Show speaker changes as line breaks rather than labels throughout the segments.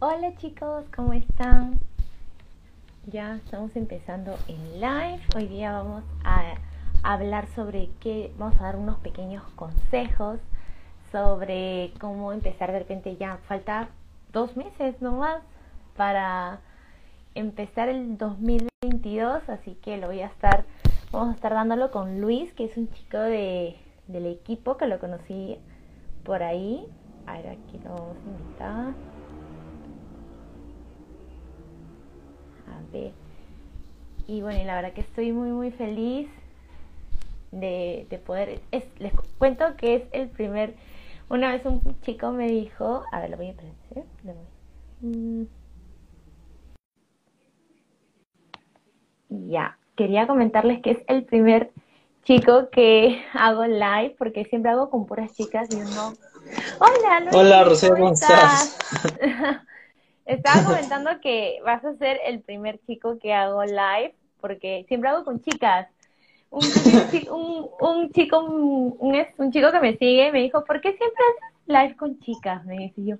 Hola chicos, ¿cómo están? Ya estamos empezando en live. Hoy día vamos a hablar sobre qué, vamos a dar unos pequeños consejos sobre cómo empezar de repente ya falta dos meses nomás para empezar el 2022, así que lo voy a estar, vamos a estar dándolo con Luis, que es un chico de, del equipo que lo conocí por ahí. A ver, aquí lo vamos a invitar. Y bueno, la verdad que estoy muy, muy feliz de, poder... les cuento que es el primer... Una vez un chico me dijo... A ver, lo voy a aprender. Mm. Ya, quería comentarles que es el primer chico que hago live porque siempre hago con puras chicas y uno... Hola,
Hola, Rocío, ¿cómo estás?
Estaba comentando que vas a ser el primer chico que hago live, porque siempre hago con chicas. Un, un, un chico, un, un, chico que me sigue me dijo, ¿por qué siempre haces live con chicas? Me dice yo.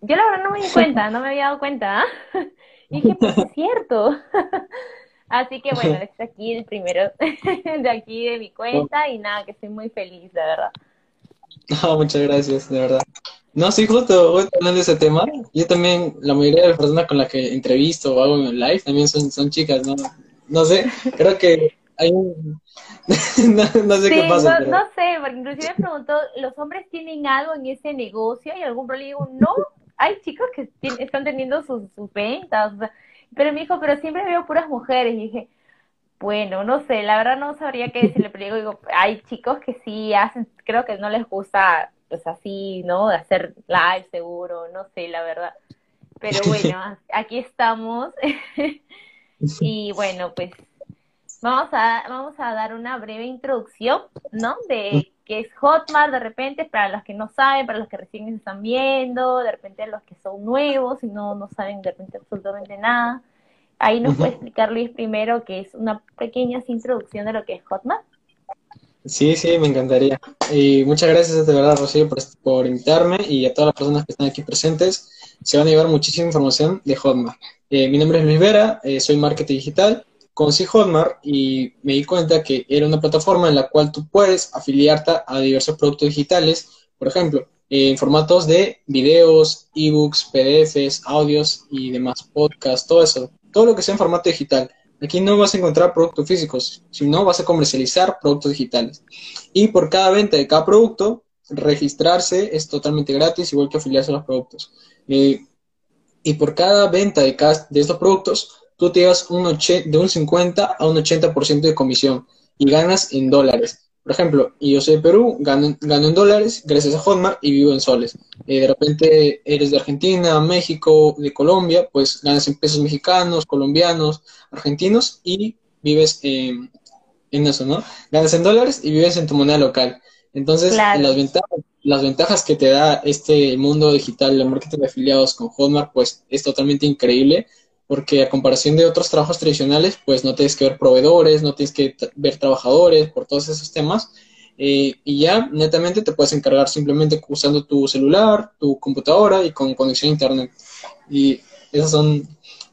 Yo la verdad no me di cuenta, no me había dado cuenta. Y dije, pues es cierto. Así que bueno, es aquí el primero de aquí de mi cuenta y nada, que estoy muy feliz, de verdad.
No, muchas gracias, de verdad. No, sí, justo hablando de ese tema. Yo también, la mayoría de las personas con las que entrevisto o hago en live también son, son chicas, ¿no? No sé, creo que hay un... no, sé qué pasa.
No, no sé, porque inclusive me preguntó, ¿los hombres tienen algo en ese negocio? Y algún problema digo, no, hay chicos que están teniendo sus, ventas. pero me dijo, pero siempre veo puras mujeres. Y dije, bueno, no sé, la verdad no sabría qué decirle, pero digo, hay chicos que sí hacen, creo que no les gusta pues así, ¿no? De hacer live seguro, no sé, la verdad. Pero bueno, aquí estamos. y bueno, pues vamos a, vamos a dar una breve introducción, ¿no? De qué es Hotmart de repente, para los que no saben, para los que recién están viendo, de repente los que son nuevos y no, no saben de repente absolutamente nada. Ahí nos puede explicar Luis primero, que es una pequeña introducción de lo que es Hotmart.
Sí, sí, me encantaría. Y muchas gracias de verdad, Rocío, por, invitarme y a todas las personas que están aquí presentes. Se van a llevar muchísima información de Hotmart. Eh, mi nombre es Luis Vera, eh, soy marketing digital. Conocí Hotmart y me di cuenta que era una plataforma en la cual tú puedes afiliarte a diversos productos digitales, por ejemplo, en formatos de videos, ebooks, PDFs, audios y demás, podcasts, todo eso, todo lo que sea en formato digital. Aquí no vas a encontrar productos físicos, sino vas a comercializar productos digitales. Y por cada venta de cada producto, registrarse es totalmente gratis, igual que afiliarse a los productos. Eh, y por cada venta de, cada, de estos productos, tú te llevas un de un 50 a un 80% de comisión y ganas en dólares. Por ejemplo, yo soy de Perú, gano, en dólares gracias a Hotmart y vivo en soles. Eh, de repente eres de Argentina, México, de Colombia, pues ganas en pesos mexicanos, colombianos, argentinos y vives en eso, ¿no? Ganas en dólares y vives en tu moneda local. Entonces, las, ventajas, las ventajas que te da este mundo digital, el marketing de afiliados con Hotmart, pues es totalmente increíble porque a comparación de otros trabajos tradicionales, pues no tienes que ver proveedores, no tienes que ver trabajadores por todos esos temas. Eh, y ya netamente te puedes encargar simplemente usando tu celular, tu computadora y con conexión a internet. Y esas son,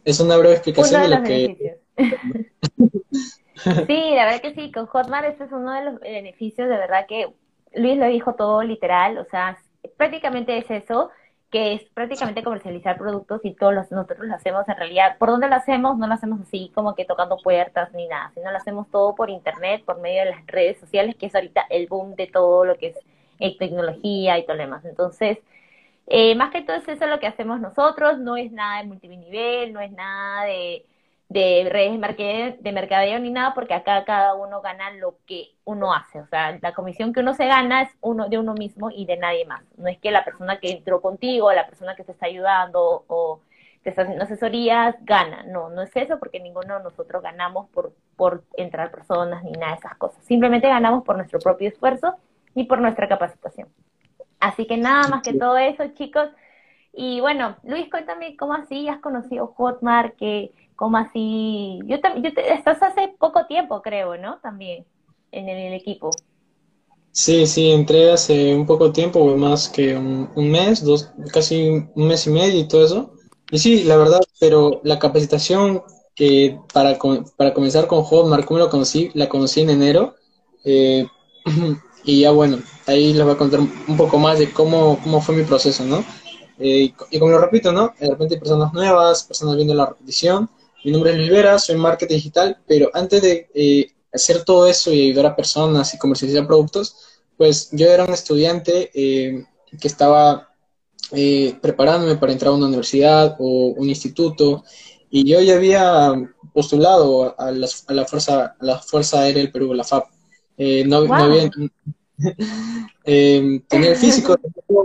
es una breve explicación de, lo que...
sí, la verdad que sí, con Hotmart este es uno de los beneficios, de verdad que Luis lo dijo todo literal, o sea, prácticamente es eso, que es prácticamente comercializar productos y todos los, nosotros lo hacemos en realidad. ¿Por dónde lo hacemos? No lo hacemos así como que tocando puertas ni nada, sino lo hacemos todo por internet, por medio de las redes sociales, que es ahorita el boom de todo lo que es eh, tecnología y todo lo demás. Entonces, eh, más que todo es eso lo que hacemos nosotros, no es nada de multinivel, no es nada de de redes de mercadeo, ni nada, porque acá cada uno gana lo que uno hace. O sea, la comisión que uno se gana es uno de uno mismo y de nadie más. No es que la persona que entró contigo, la persona que te está ayudando o te está haciendo asesorías gana. No, no es eso porque ninguno de nosotros ganamos por, por entrar personas ni nada de esas cosas. Simplemente ganamos por nuestro propio esfuerzo y por nuestra capacitación. Así que nada más que todo eso, chicos. Y bueno, Luis, cuéntame cómo así has conocido Hotmart, que ¿Cómo así? Yo, yo estás hace poco tiempo, creo, ¿no? También en el, equipo.
Sí, sí, entré hace un poco tiempo, más que un, mes, dos, casi un mes y medio y todo eso. Y sí, la verdad, pero la capacitación que para, para comenzar con Hotmart, ¿cómo lo conocí? La conocí en enero. Eh, y ya bueno, ahí les voy a contar un poco más de cómo, cómo fue mi proceso, ¿no? Eh, y como lo repito, ¿no? De repente hay personas nuevas, personas viendo la repetición, mi nombre es Luis Vera, soy marketing digital, pero antes de eh, hacer todo eso y ayudar a personas y comercializar productos, pues yo era un estudiante eh, que estaba eh, preparándome para entrar a una universidad o un instituto y yo ya había postulado a, la, fuerza, a la Fuerza Aérea del Perú, la FAP. no, no, había... tenía el físico,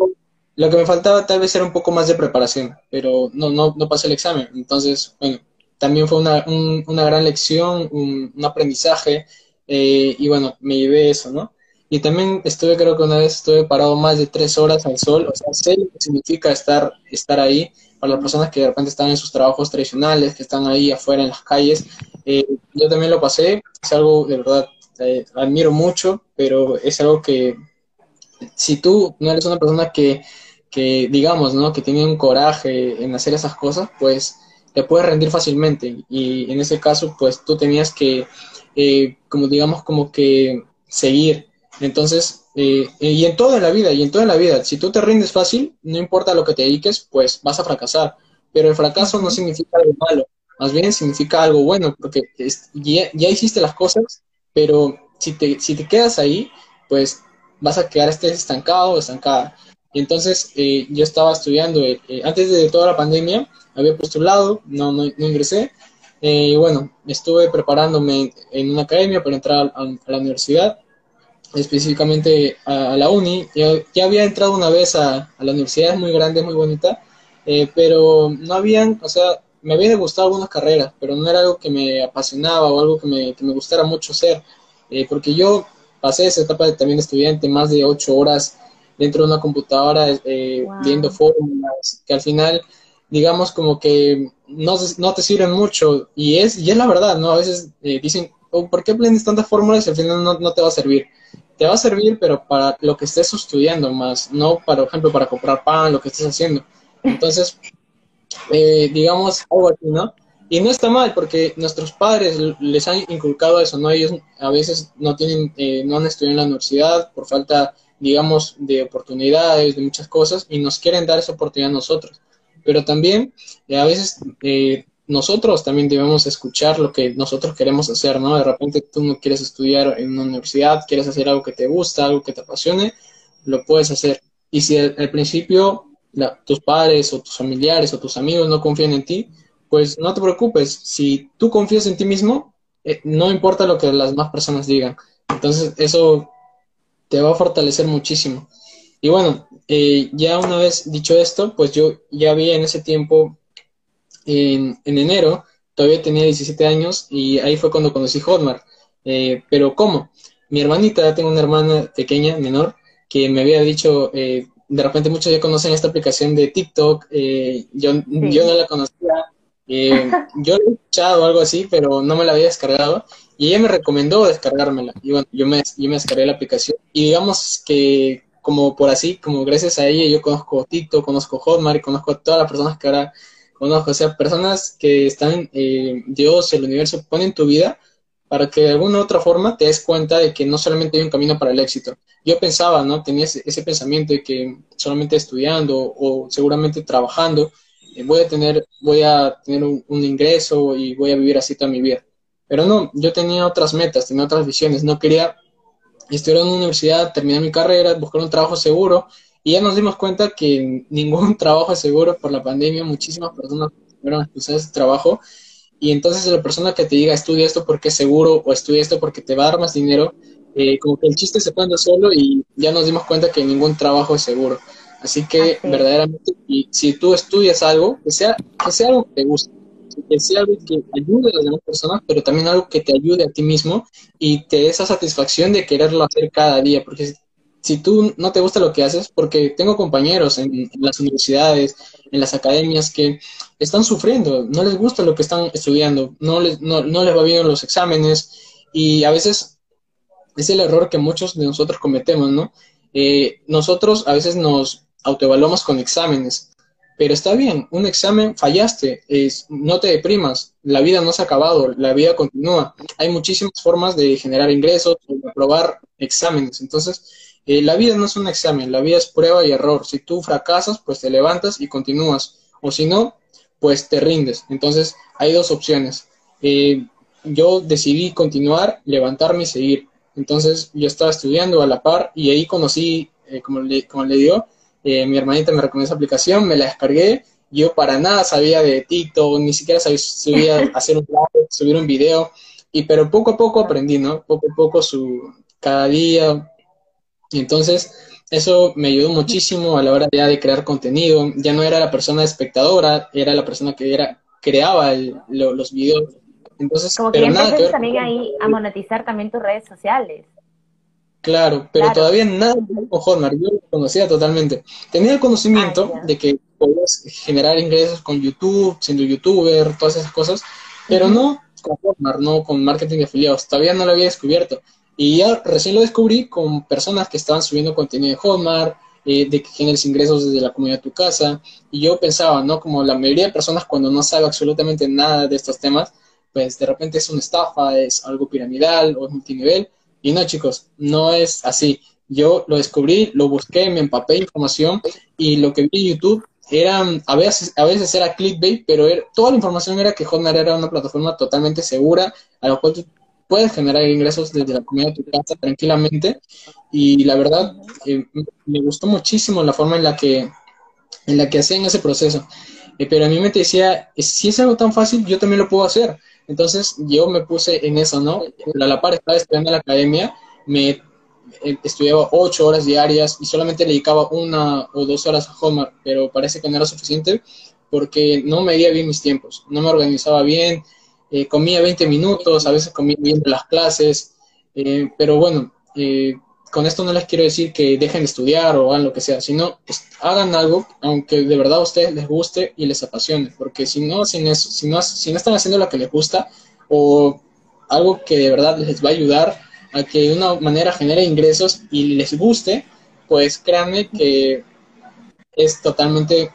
lo que me faltaba tal vez era un poco más de preparación, pero no, no, no pasé el examen. Entonces, bueno, también fue una, una gran lección, un, aprendizaje, eh, y bueno, me llevé eso, ¿no? Y también estuve, creo que una vez estuve parado más de tres horas al sol, o sea, sé lo que significa estar, estar ahí para las personas que de repente están en sus trabajos tradicionales, que están ahí afuera en las calles. Eh, yo también lo pasé, es algo de verdad, eh, admiro mucho, pero es algo que si tú no eres una persona que, que digamos, ¿no? Que tiene un coraje en hacer esas cosas, pues te puedes rendir fácilmente. Y en ese caso, pues tú tenías que, eh, como digamos, como que seguir. Entonces, eh, y en toda la vida, y en toda la vida, si tú te rindes fácil, no importa lo que te dediques, pues vas a fracasar. Pero el fracaso no significa algo malo, más bien significa algo bueno, porque ya, ya, hiciste las cosas, pero si te, si te quedas ahí, pues vas a quedar este estancado estancada. Y entonces eh, yo estaba estudiando, antes de toda la pandemia, había postulado, no, no, ingresé. Eh, y bueno, estuve preparándome en una academia para entrar a, la universidad, específicamente a, la uni. Ya, ya, había entrado una vez a, la universidad, es muy grande, muy bonita, eh, pero no habían, o sea, me habían gustado algunas carreras, pero no era algo que me apasionaba o algo que me, que me gustara mucho hacer, eh, porque yo pasé esa etapa de, también estudiante, más de ocho horas dentro de una computadora viendo fórmulas, que al final digamos, como que no, no te sirven mucho. Y es, y es la verdad, ¿no? A veces eh, dicen, oh, ¿por qué aprendes tantas fórmulas y al final no, te va a servir? Te va a servir, pero para lo que estés estudiando más, no, para, por ejemplo, para comprar pan, lo que estés haciendo. Entonces, eh, digamos, algo así, ¿no? Y no está mal, porque nuestros padres les han inculcado eso, ¿no? Ellos a veces no tienen, eh, no han estudiado en la universidad por falta, digamos, de oportunidades, de muchas cosas, y nos quieren dar esa oportunidad a nosotros pero también eh, a veces eh, nosotros también debemos escuchar lo que nosotros queremos hacer, ¿no? De repente tú no quieres estudiar en una universidad, quieres hacer algo que te gusta, algo que te apasione, lo puedes hacer. Y si al, principio tus padres o tus familiares o tus amigos no confían en ti, pues no te preocupes. Si tú confías en ti mismo, eh, no importa lo que las más personas digan. Entonces eso te va a fortalecer muchísimo. Y bueno, eh, ya una vez dicho esto, pues yo ya había en ese tiempo, en, enero, todavía tenía 17 años y ahí fue cuando conocí Hotmart. Eh, pero ¿cómo? Mi hermanita, tengo una hermana pequeña, menor, que me había dicho, eh, de repente muchos ya conocen esta aplicación de TikTok, yo, yo no la conocía, yo la he escuchado algo así, pero no me la había descargado. Y ella me recomendó descargármela. Y bueno, yo me, yo me descargué la aplicación. Y digamos que como por así, como gracias a ella yo conozco Tito, conozco Hotmart, conozco a todas las personas que ahora conozco, o sea, personas que están, eh, Dios, el universo, ponen tu vida para que de alguna u otra forma te des cuenta de que no solamente hay un camino para el éxito. Yo pensaba, ¿no? Tenía ese, pensamiento de que solamente estudiando o seguramente trabajando eh, voy a tener, voy a tener un, ingreso y voy a vivir así toda mi vida. Pero no, yo tenía otras metas, tenía otras visiones, no quería estudiar en una universidad, terminar mi carrera, buscar un trabajo seguro. Y ya nos dimos cuenta que ningún trabajo es seguro por la pandemia, muchísimas personas fueron expulsadas de ese trabajo. Y entonces la persona que te diga estudia esto porque es seguro o estudia esto porque te va a dar más dinero, eh, como que el chiste se pone solo y ya nos dimos cuenta que ningún trabajo es seguro. Así que verdaderamente, y si tú estudias algo, que sea, que sea algo que te guste, que sea algo que ayude a las demás personas, pero también algo que te ayude a ti mismo y te dé esa satisfacción de quererlo hacer cada día, porque si tú no te gusta lo que haces, porque tengo compañeros en, las universidades, en las academias que están sufriendo, no les gusta lo que están estudiando, no les, no, les va bien los exámenes y a veces es el error que muchos de nosotros cometemos, ¿no? Eh, nosotros a veces nos autoevaluamos con exámenes, pero está bien, un examen fallaste, es, no te deprimas, la vida no se ha acabado, la vida continúa. Hay muchísimas formas de generar ingresos, de aprobar exámenes, entonces eh, la vida no es un examen, la vida es prueba y error. Si tú fracasas, pues te levantas y continúas. O si no, pues te rindes. Entonces, hay dos opciones. Eh, yo decidí continuar, levantarme y seguir. Entonces, yo estaba estudiando a la par y ahí conocí, eh, como, le, como le digo, mi hermanita me recomendó esa aplicación, me la descargué. Yo para nada sabía de TikTok, ni siquiera sabía hacer un subir un video. Y pero poco a poco aprendí, ¿no? Poco a poco su, cada día y entonces eso me ayudó muchísimo a la hora de crear contenido. Ya no era la persona espectadora, era la persona que era, creaba los videos. Entonces,
Como pero nada que también ahí a monetizar también tus redes sociales.
Claro, pero todavía nada con Hotmart, yo lo conocía totalmente. Tenía el conocimiento ah, de que podías generar ingresos con YouTube, siendo youtuber, todas esas cosas, pero no con Hotmart, no con marketing de afiliados. Todavía no lo había descubierto. Y ya recién lo descubrí con personas que estaban subiendo contenido de Hotmart, eh, de que generes ingresos desde la comunidad de tu casa. Y yo pensaba, ¿no? Como la mayoría de personas cuando no sabe absolutamente nada de estos temas, pues de repente es una estafa, es algo piramidal o es multinivel. Y no, chicos, no es así. Yo lo descubrí, lo busqué, me empapé información y lo que vi en YouTube era, a veces, a veces era clickbait, pero toda la información era que Hotmart era una plataforma totalmente segura, a la cual puedes generar ingresos desde la comida de tu casa tranquilamente. Y la verdad, eh, me gustó muchísimo la forma en la que, en la que hacían ese proceso. Eh, pero a mí me decía, si es algo tan fácil, yo también lo puedo hacer. Entonces yo me puse en eso, ¿no? A la par estaba estudiando en la academia, me eh, estudiaba ocho horas diarias y solamente le dedicaba una o dos horas a Homer, pero parece que no era suficiente porque no medía bien mis tiempos, no me organizaba bien, eh, comía 20 minutos, a veces comía viendo las clases, eh, pero bueno, eh, con esto no les quiero decir que dejen de estudiar o hagan lo que sea, sino hagan algo, aunque de verdad a ustedes les guste y les apasione, porque si no, sin eso, si no, si no están haciendo lo que les gusta o algo que de verdad les va a ayudar a que de una manera genere ingresos y les guste, pues créanme que es totalmente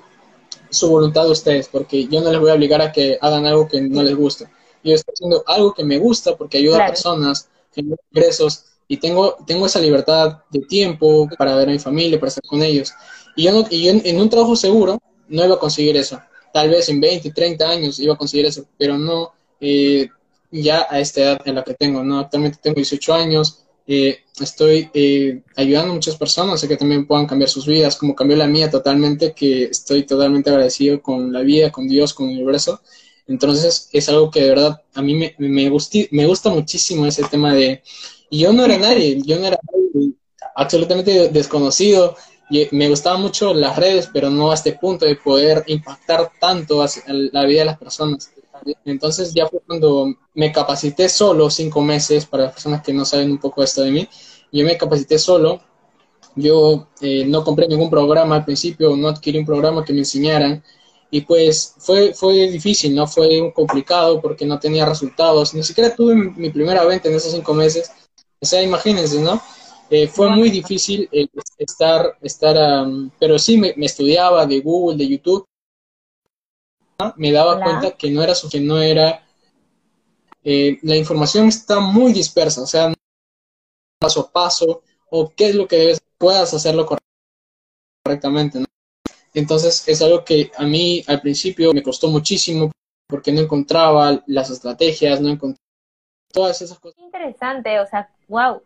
su voluntad de ustedes, porque yo no les voy a obligar a que hagan algo que no les guste. Yo estoy haciendo algo que me gusta porque ayuda a personas, genera ingresos y tengo, tengo esa libertad de tiempo para ver a mi familia, para estar con ellos. Y yo, no, y en, un trabajo seguro no iba a conseguir eso. Tal vez en 20, 30 años iba a conseguir eso, pero no eh, ya a esta edad en la que tengo. ¿no? Actualmente tengo 18 años, eh, estoy eh, ayudando a muchas personas a que también puedan cambiar sus vidas, como cambió la mía totalmente, que estoy totalmente agradecido con la vida, con Dios, con el universo. Entonces es algo que de verdad a mí me, me, me gusta muchísimo ese tema de... Y yo no era nadie, yo no era absolutamente desconocido. Y me gustaban mucho las redes, pero no a este punto de poder impactar tanto la vida de las personas. Entonces ya fue cuando me capacité solo, cinco meses, para las personas que no saben un poco esto de mí, yo me capacité solo. Yo eh, no compré ningún programa al principio, no adquirí un programa que me enseñaran y pues fue, fue difícil, ¿no? Fue complicado porque no tenía resultados. Ni siquiera tuve mi primera venta en esos cinco meses. O sea, imagínense, ¿no? Eh, fue muy difícil eh, estar, estar pero sí me, estudiaba de Google, de YouTube. Me daba cuenta que no era que no era eh, la información está muy dispersa, o sea, paso a paso, o qué es lo que debes, puedas hacerlo correctamente, ¿no? Entonces es algo que a mí al principio me costó muchísimo porque no encontraba las estrategias, no encontraba todas esas cosas.
Interesante, o sea, wow.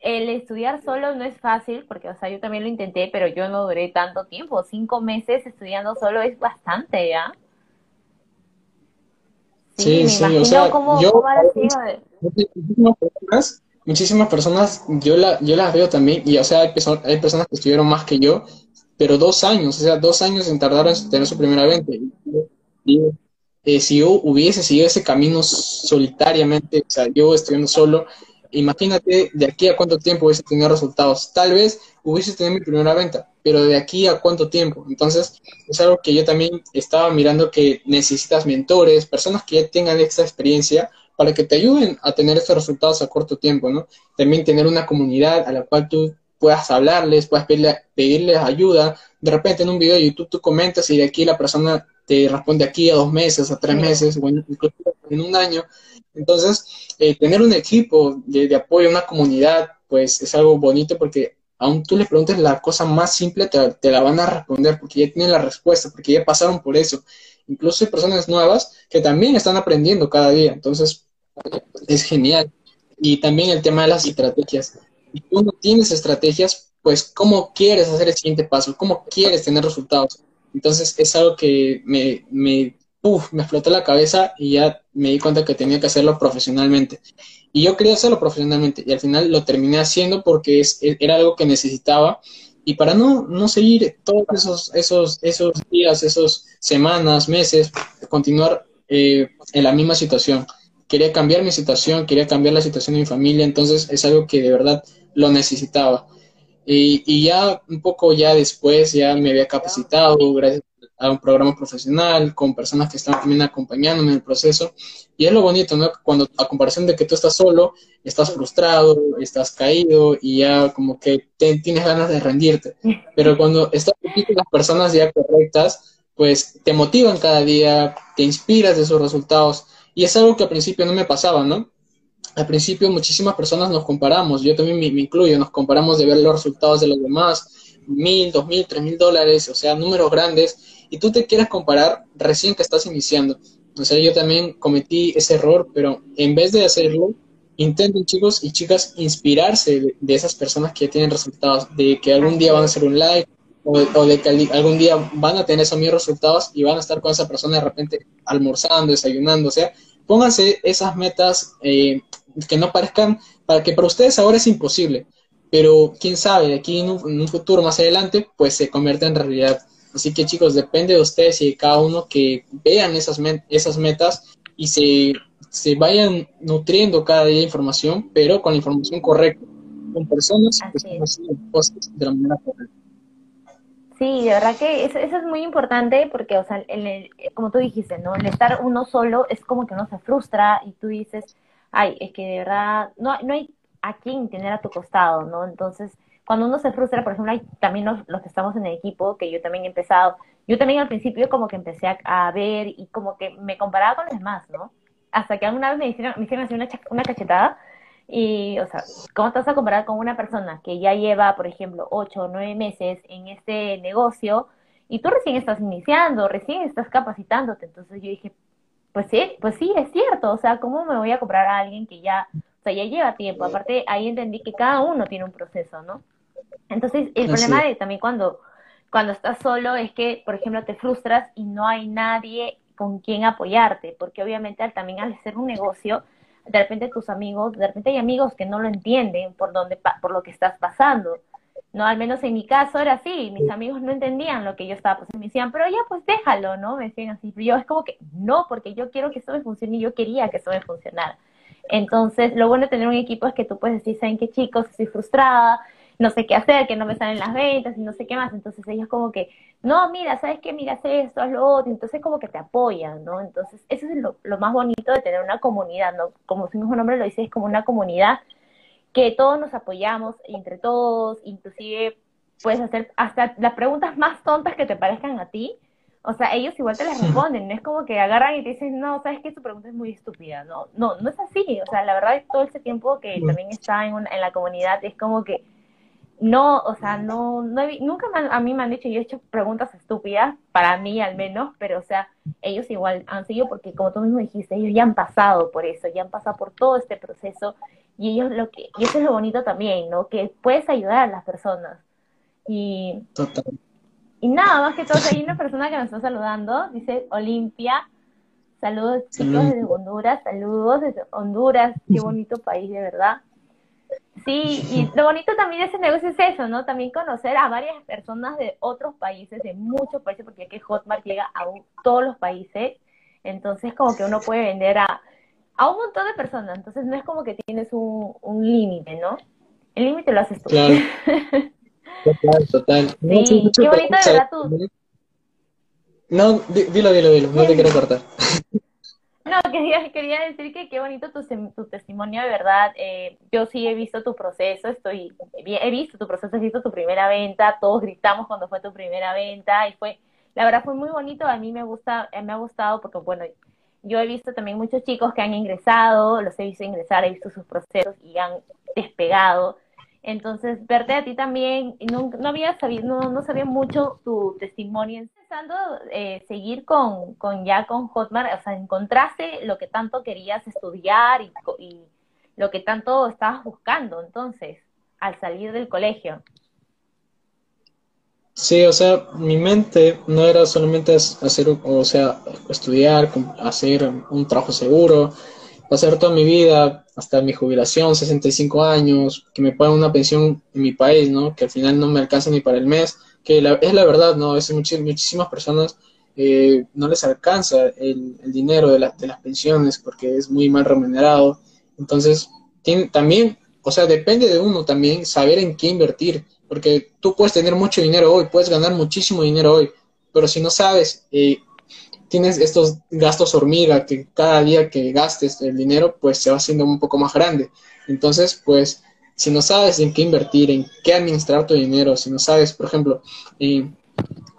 El estudiar solo no es fácil, porque, o sea, yo también lo intenté, pero yo no duré tanto tiempo. Cinco meses estudiando solo es bastante, ¿ya?
Sí, sí, o sea, yo, muchísimas personas, muchísimas personas, yo, la, yo las veo también, y o sea, hay, hay personas que estuvieron más que yo, pero dos años, o sea, dos años en tardar en tener su primera venta. Y, eh, si yo hubiese seguido ese camino solitariamente, o sea, yo estudiando solo, imagínate de aquí a cuánto tiempo hubiese tenido resultados. Tal vez hubiese tenido mi primera venta, pero de aquí a cuánto tiempo. Entonces, es algo que yo también estaba mirando que necesitas mentores, personas que ya tengan esta experiencia para que te ayuden a tener estos resultados a corto tiempo, ¿no? También tener una comunidad a la cual tú puedas hablarles, puedas pedirles ayuda. De repente en un video de YouTube tú comentas y de aquí la persona te responde aquí a dos meses, a tres meses, o incluso en un año. Entonces, eh, tener un equipo de, apoyo, una comunidad, pues es algo bonito porque aún tú le preguntes la cosa más simple, te, te, la van a responder porque ya tienen la respuesta, porque ya pasaron por eso. Incluso hay personas nuevas que también están aprendiendo cada día. Entonces, es genial. Y también el tema de las estrategias y tú no tienes estrategias, pues cómo quieres hacer el siguiente paso, cómo quieres tener resultados. Entonces es algo que me, me, me explotó la cabeza y ya me di cuenta que tenía que hacerlo profesionalmente. Y yo quería hacerlo profesionalmente y al final lo terminé haciendo porque es, e, era algo que necesitaba y para no, no seguir todos esos, esos, esos días, esas semanas, meses, continuar eh, en la misma situación. Quería cambiar mi situación, quería cambiar la situación de mi familia, entonces es algo que de verdad lo necesitaba. Y, ya un poco ya después ya me había capacitado gracias a un programa profesional con personas que estaban también acompañándome en el proceso. Y es lo bonito, ¿no? Cuando a comparación de que tú estás solo, estás frustrado, estás caído y ya como que tienes ganas de rendirte. Pero cuando estás con las personas ya correctas, pues te motivan cada día, te inspiras de sus resultados. Y es algo que al principio no me pasaba, ¿no? Al principio muchísimas personas nos comparamos, yo también me, incluyo, nos comparamos de ver los resultados de los demás, mil, dos mil, tres mil dólares, o sea, números grandes, y tú te quieres comparar recién que estás iniciando. O sea, yo también cometí ese error, pero en vez de hacerlo, intenten chicos y chicas inspirarse de, esas personas que tienen resultados, de que algún día van a hacer un like, o de, que algún día van a tener esos mismos resultados y van a estar con esa persona de repente almorzando, desayunando, o sea, pónganse esas metas eh, que no parezcan, para que para ustedes ahora es imposible, pero quién sabe, aquí en un, futuro más adelante, pues se convierte en realidad. Así que chicos, depende de ustedes y de cada uno que vean esas, esas metas y se, se vayan nutriendo cada día información, pero con la información correcta, con personas que están haciendo cosas de la manera correcta.
Sí, de verdad que eso, es muy importante porque, o sea, el, como tú dijiste, ¿no? El estar uno solo es como que uno se frustra y tú dices, ay, es que de verdad no, no hay a quien tener a tu costado, ¿no? Entonces, cuando uno se frustra, por ejemplo, hay también los, que estamos en el equipo, que yo también he empezado, yo también al principio como que empecé a, ver y como que me comparaba con los demás, ¿no? Hasta que alguna vez me hicieron, me hicieron así una, una cachetada y, o sea, ¿cómo te vas a comparar con una persona que ya lleva, por ejemplo, ocho o nueve meses en este negocio y tú recién estás iniciando, recién estás capacitándote? Entonces yo dije, pues sí, pues sí, es cierto, o sea, ¿cómo me voy a comprar a alguien que ya, o sea, ya lleva tiempo? Aparte, ahí entendí que cada uno tiene un proceso, ¿no? Entonces, el problema de también cuando, cuando estás solo es que, por ejemplo, te frustras y no hay nadie con quien apoyarte, porque obviamente también al ser un negocio, de repente tus amigos, de repente hay amigos que no lo entienden por donde, por lo que estás pasando. ¿No? Al menos en mi caso era así, mis amigos no entendían lo que yo estaba pasando, me decían, pero ya pues déjalo, ¿no? Me decían así, pero yo es como que, no, porque yo quiero que esto me funcione y yo quería que esto me funcionara. Entonces, lo bueno de tener un equipo es que tú puedes decir, ¿saben qué chicos? Estoy frustrada, no sé qué hacer, que no me salen las ventas y no sé qué más. Entonces ellos como que, no, mira, ¿sabes qué? Mira, haz esto, haz lo otro. Entonces como que te apoyan, ¿no? Entonces eso es lo, lo más bonito de tener una comunidad, ¿no? Como su mismo nombre lo dice, es como una comunidad que todos nos apoyamos entre todos, inclusive puedes hacer hasta las preguntas más tontas que te parezcan a ti. o sea, ellos igual te les responden, no es como que agarran y te dicen, no, sabes que tu pregunta es muy estúpida, no, no, no es así, o sea, la verdad todo ese tiempo que también está en, en la comunidad es como que no, o sea, no, no nunca a mí me han dicho, yo he hecho preguntas estúpidas, para mí al menos, pero o sea, ellos igual han sido, porque como tú mismo dijiste, ellos ya han pasado por eso, ya han pasado por todo este proceso, y ellos lo que, y eso es lo bonito también, ¿no? Que puedes ayudar a las personas. Y, y nada, más que todo, hay una persona que nos está saludando, dice Olimpia, saludos chicos desde Honduras, saludos desde Honduras, qué bonito país de verdad. Sí, y lo bonito también de ese negocio es eso, ¿no? También conocer a varias personas de otros países, de muchos países, porque aquí Hotmart llega a todos los países, entonces como que uno puede vender a, a un montón de personas, entonces no es como que tienes un, un límite, ¿no? El límite lo haces tú.
Claro. Total, total.
Sí, qué bonito de verdad tú.
No, dilo, dilo, dilo, no te quiero cortar.
No, quería, quería decir que qué bonito tu, tu testimonio, de verdad. Eh, yo sí he visto tu proceso, estoy, he visto tu proceso, he visto tu primera venta, todos gritamos cuando fue tu primera venta y fue, la verdad fue muy bonito, a mí me gusta, me ha gustado porque, bueno, yo he visto también muchos chicos que han ingresado, los he visto ingresar, he visto sus procesos y han despegado. Entonces, verte a ti también, no, no había sabido, no, sabía mucho tu testimonio. Empezando eh, seguir con, con ya con Hotmart, o sea, encontraste lo que tanto querías estudiar y, y lo que tanto estabas buscando, entonces, al salir del colegio.
Sí, o sea, mi mente no era solamente hacer, o sea, estudiar, hacer un trabajo seguro, pasar toda mi vida hasta mi jubilación, 65 años, que me paguen una pensión en mi país, ¿no? Que al final no me alcanza ni para el mes, que es la verdad, ¿no? Es muchísimas personas eh, no les alcanza el, dinero de, de, las pensiones porque es muy mal remunerado. Entonces, tiene, también, o sea, depende de uno también saber en qué invertir, porque tú puedes tener mucho dinero hoy, puedes ganar muchísimo dinero hoy, pero si no sabes tienes estos gastos hormiga que cada día que gastes el dinero, pues se va haciendo un poco más grande. Entonces, pues, si no sabes en qué invertir, en qué administrar tu dinero, si no sabes, por ejemplo, eh,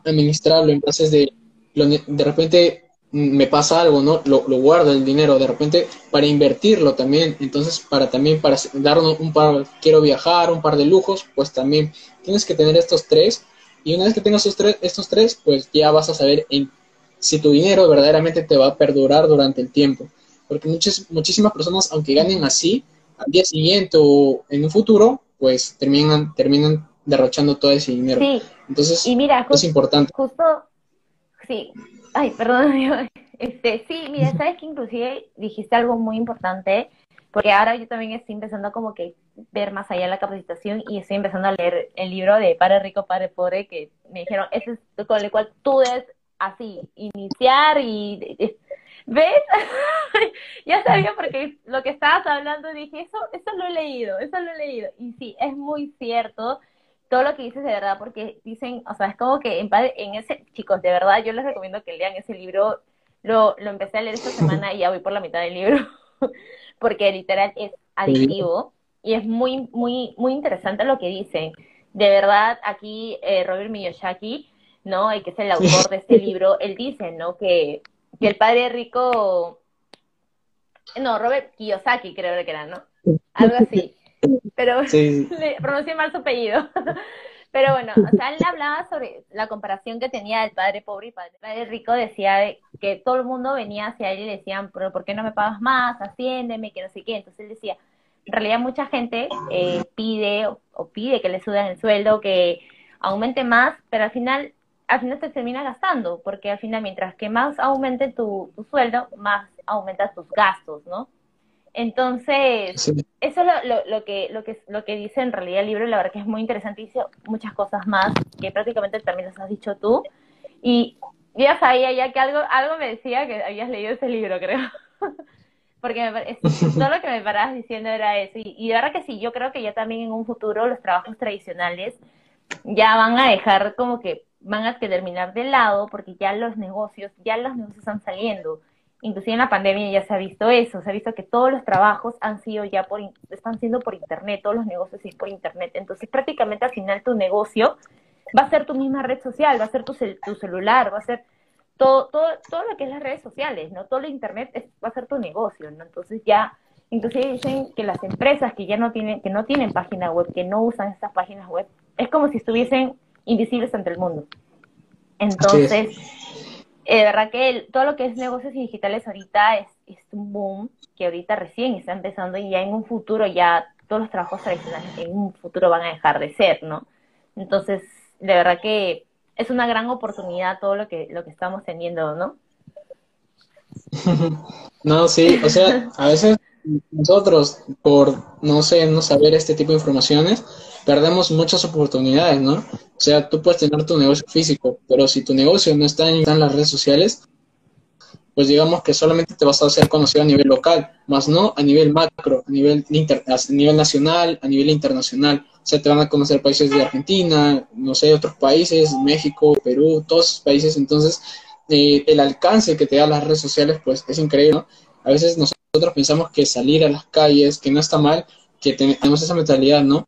administrarlo en bases de, de repente me pasa algo, ¿no? Lo, guardo el dinero, de repente para invertirlo también, entonces para también para darnos un par, quiero viajar, un par de lujos, pues también tienes que tener estos tres y una vez que tengas estos tres, estos tres pues ya vas a saber en si tu dinero verdaderamente te va a perdurar durante el tiempo. Porque muchas, muchísimas personas, aunque ganen así, al día siguiente o en un futuro, pues terminan, terminan derrochando todo ese dinero. Sí. Entonces,
y mira,
es importante.
Justo, sí, ay, perdón, este, sí, mira, sabes que inclusive dijiste algo muy importante, porque ahora yo también estoy empezando como que ver más allá de la capacitación y estoy empezando a leer el libro de Padre Rico, Padre Pobre, que me dijeron, ese es con el cual tú debes así, iniciar y... ¿Ves? ya sabía porque lo que estabas hablando dije, eso, eso lo he leído, eso lo he leído. Y sí, es muy cierto todo lo que dices de verdad, porque dicen, o sea, es como que en, en ese, chicos, de verdad, yo les recomiendo que lean ese libro. Lo, lo empecé a leer esta semana y ya voy por la mitad del libro, porque literal es adictivo y es muy, muy, muy interesante lo que dicen. De verdad, aquí eh, Robert Miyazaki ¿no? El que es el autor de este libro, él dice, ¿no? Que, que el padre rico, no, Robert Kiyosaki creo que era, ¿no? Algo así. Pero le pronuncié mal su apellido. Pero bueno, o sea, él hablaba sobre la comparación que tenía el padre pobre y padre, el padre rico. Decía que todo el mundo venía hacia él y le decían, pero ¿por qué no me pagas más? Asciéndeme, que no sé qué. Entonces él decía, en realidad mucha gente eh, pide o, o, pide que le suban el sueldo, que aumente más, pero al final al final te termina gastando, porque al final mientras que más aumente tu, sueldo, más aumentas tus gastos, ¿no? Entonces, eso es lo, lo, que, lo, que, lo que dice en realidad el libro, la verdad que es muy interesante, dice muchas cosas más que prácticamente también las has dicho tú, y ya sabía ya que algo, algo me decía que habías leído ese libro, creo. porque todo lo que me parabas diciendo era eso, y, y de verdad que sí, yo creo que ya también en un futuro los trabajos tradicionales ya van a dejar como que van a terminar de lado porque ya los negocios, ya los negocios están saliendo. Inclusive en la pandemia ya se ha visto eso, se ha visto que todos los trabajos han sido ya por, están siendo por internet, todos los negocios sí por internet. Entonces prácticamente al final tu negocio va a ser tu misma red social, va a ser tu, tu celular, va a ser todo, todo, todo lo que es las redes sociales, ¿no? Todo el internet va a ser tu negocio, ¿no? Entonces ya, inclusive dicen que las empresas que ya no tienen, que no tienen página web, que no usan estas páginas web, es como si estuviesen invisibles ante el mundo. Entonces, de verdad que todo lo que es negocios digitales ahorita es, es un boom que ahorita recién está empezando y ya en un futuro ya todos los trabajos tradicionales en un futuro van a dejar de ser, ¿no? Entonces, de verdad que es una gran oportunidad todo lo que, lo que estamos teniendo, ¿no?
no, sí, o sea, a veces nosotros, por, no sé, no saber este tipo de informaciones, perdemos muchas oportunidades, ¿no? O sea, tú puedes tener tu negocio físico, pero si tu negocio no está en, las redes sociales, pues digamos que solamente te vas a hacer conocido a nivel local, más no a nivel macro, a nivel, inter, a nivel nacional, a nivel internacional. O sea, te van a conocer países de Argentina, no sé, otros países, México, Perú, todos esos países. Entonces, eh, el alcance que te da las redes sociales, pues es increíble, ¿no? A veces nosotros pensamos que salir a las calles, que no está mal, que tenemos esa mentalidad, ¿no?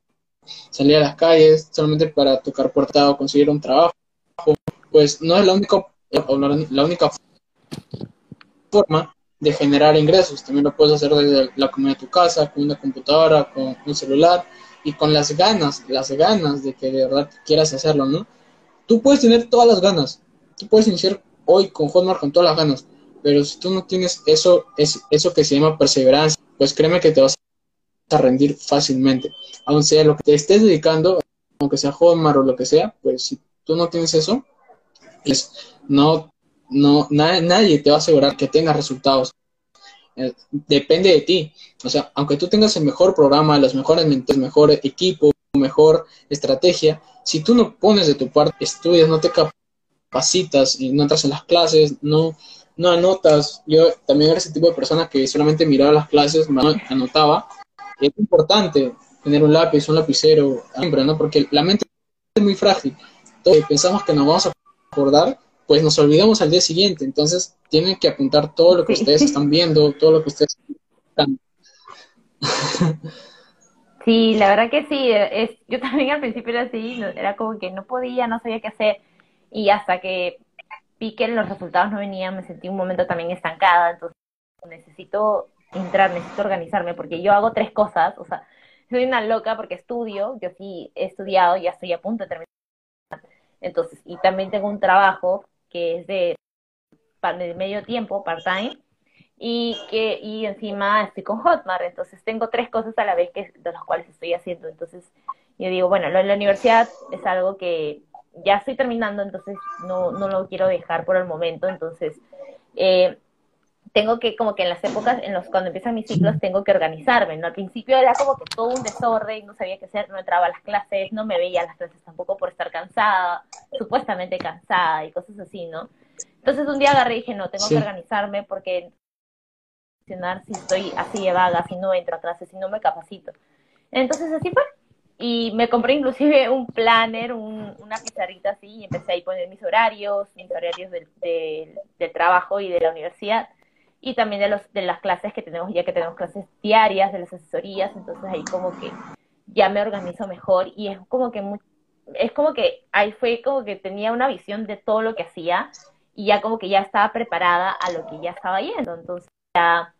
Salir a las calles solamente para tocar puerta o conseguir un trabajo, pues no es la única, la única forma de generar ingresos. También lo puedes hacer desde la comida de tu casa, con una computadora, con un celular y con las ganas, las ganas de que de verdad quieras hacerlo, ¿no? Tú puedes tener todas las ganas, tú puedes iniciar hoy con Hotmart con todas las ganas, pero si tú no tienes eso, es, eso que se llama perseverancia, pues créeme que te vas a rendir fácilmente. Aun sea lo que te estés dedicando, aunque sea Hotmart o lo que sea, pues si tú no tienes eso, pues no, no, nadie te va a asegurar que tengas resultados. Eh, depende de ti. O sea, aunque tú tengas el mejor programa, los mejores mentores, mejor equipo, mejor estrategia, si tú no pones de tu parte, estudias, no te capacitas y no entras en las clases, no, no anotas. Yo también era ese tipo de persona que solamente miraba las clases, anotaba. Es importante tener un lápiz, un lapicero, siempre, ¿no? Porque la mente es muy frágil. Entonces, pensamos que nos vamos a acordar, pues nos olvidamos al día siguiente. Entonces, tienen que apuntar todo lo que ustedes están viendo, todo lo que ustedes están.
Sí, la verdad que sí. Es, yo también al principio era así, era como que no podía, no sabía qué hacer. Y hasta que vi que los resultados no venían, me sentí un momento también estancada, entonces necesito entrar, necesito organizarme, porque yo hago tres cosas, o sea, soy una loca porque estudio, yo sí he estudiado, ya estoy a punto de terminar, entonces, y también tengo un trabajo que es de, de medio tiempo, part-time, y que y encima estoy con Hotmart, entonces tengo tres cosas a la vez que de las cuales estoy haciendo, entonces yo digo, bueno, lo en la universidad es algo que ya estoy terminando, entonces no, no lo quiero dejar por el momento, entonces eh, tengo que, como que en las épocas, en los cuando empiezan mis ciclos, tengo que organizarme, ¿no? Al principio era como que todo un desorden, no sabía qué hacer, no entraba a las clases, no me veía a las clases tampoco por estar cansada, supuestamente cansada y cosas así, ¿no? Entonces un día agarré y dije, no, tengo que organizarme porque si estoy así de vaga, si no entro a clases, si no me capacito. Entonces así fue, y me compré inclusive un planner, una pizarrita así, y empecé a poner mis horarios, mis horarios del, del, trabajo y de la universidad, y también de, los, de las clases que tenemos, ya que tenemos clases diarias, de las asesorías, entonces ahí como que ya me organizo mejor, y es como que es como que ahí fue como que tenía una visión de todo lo que hacía, y ya como que ya estaba preparada a lo que ya estaba yendo, entonces ya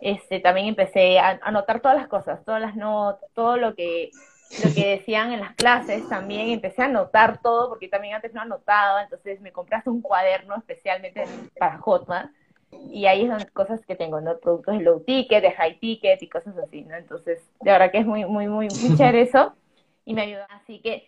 este, también empecé a anotar todas las cosas, todas las notas, todo lo que lo que decían en las clases también, empecé a anotar todo, porque también antes no anotaba, entonces me compraste un cuaderno especialmente para Hotmart, y ahí son cosas que tengo, ¿no? Productos de low ticket, de high ticket y cosas así, ¿no? Entonces, de verdad que es muy, muy, muy, muy chévere eso, y me ayuda. Así que,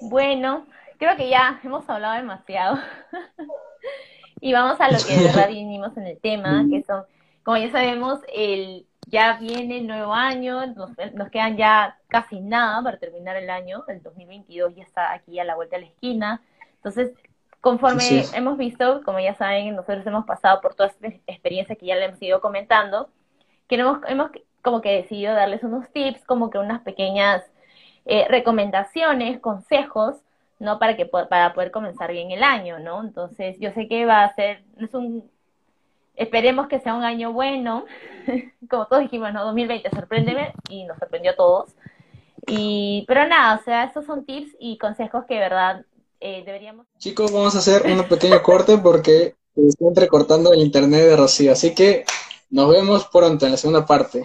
bueno, creo que ya hemos hablado demasiado, y vamos a lo que de verdad vinimos en el tema, que son, como ya sabemos, el ya viene el nuevo año, nos, quedan ya casi nada para terminar el año, el 2022 ya está aquí a la vuelta de la esquina. Entonces, conforme hemos visto, como ya saben, nosotros hemos pasado por toda esta experiencia que ya le hemos ido comentando, que hemos, hemos como que decidido darles unos tips, como que unas pequeñas eh, recomendaciones, consejos, ¿no? Para que para poder comenzar bien el año, ¿no? Entonces, yo sé que va a ser, es un Esperemos que sea un año bueno. Como todos dijimos, ¿no? 2020, sorpréndeme y nos sorprendió a todos. Y, pero nada, o sea, estos son tips y consejos que verdad eh, deberíamos...
Chicos, vamos a hacer un pequeño corte porque estoy entrecortando el internet de Rocío, así que nos vemos pronto en la segunda parte.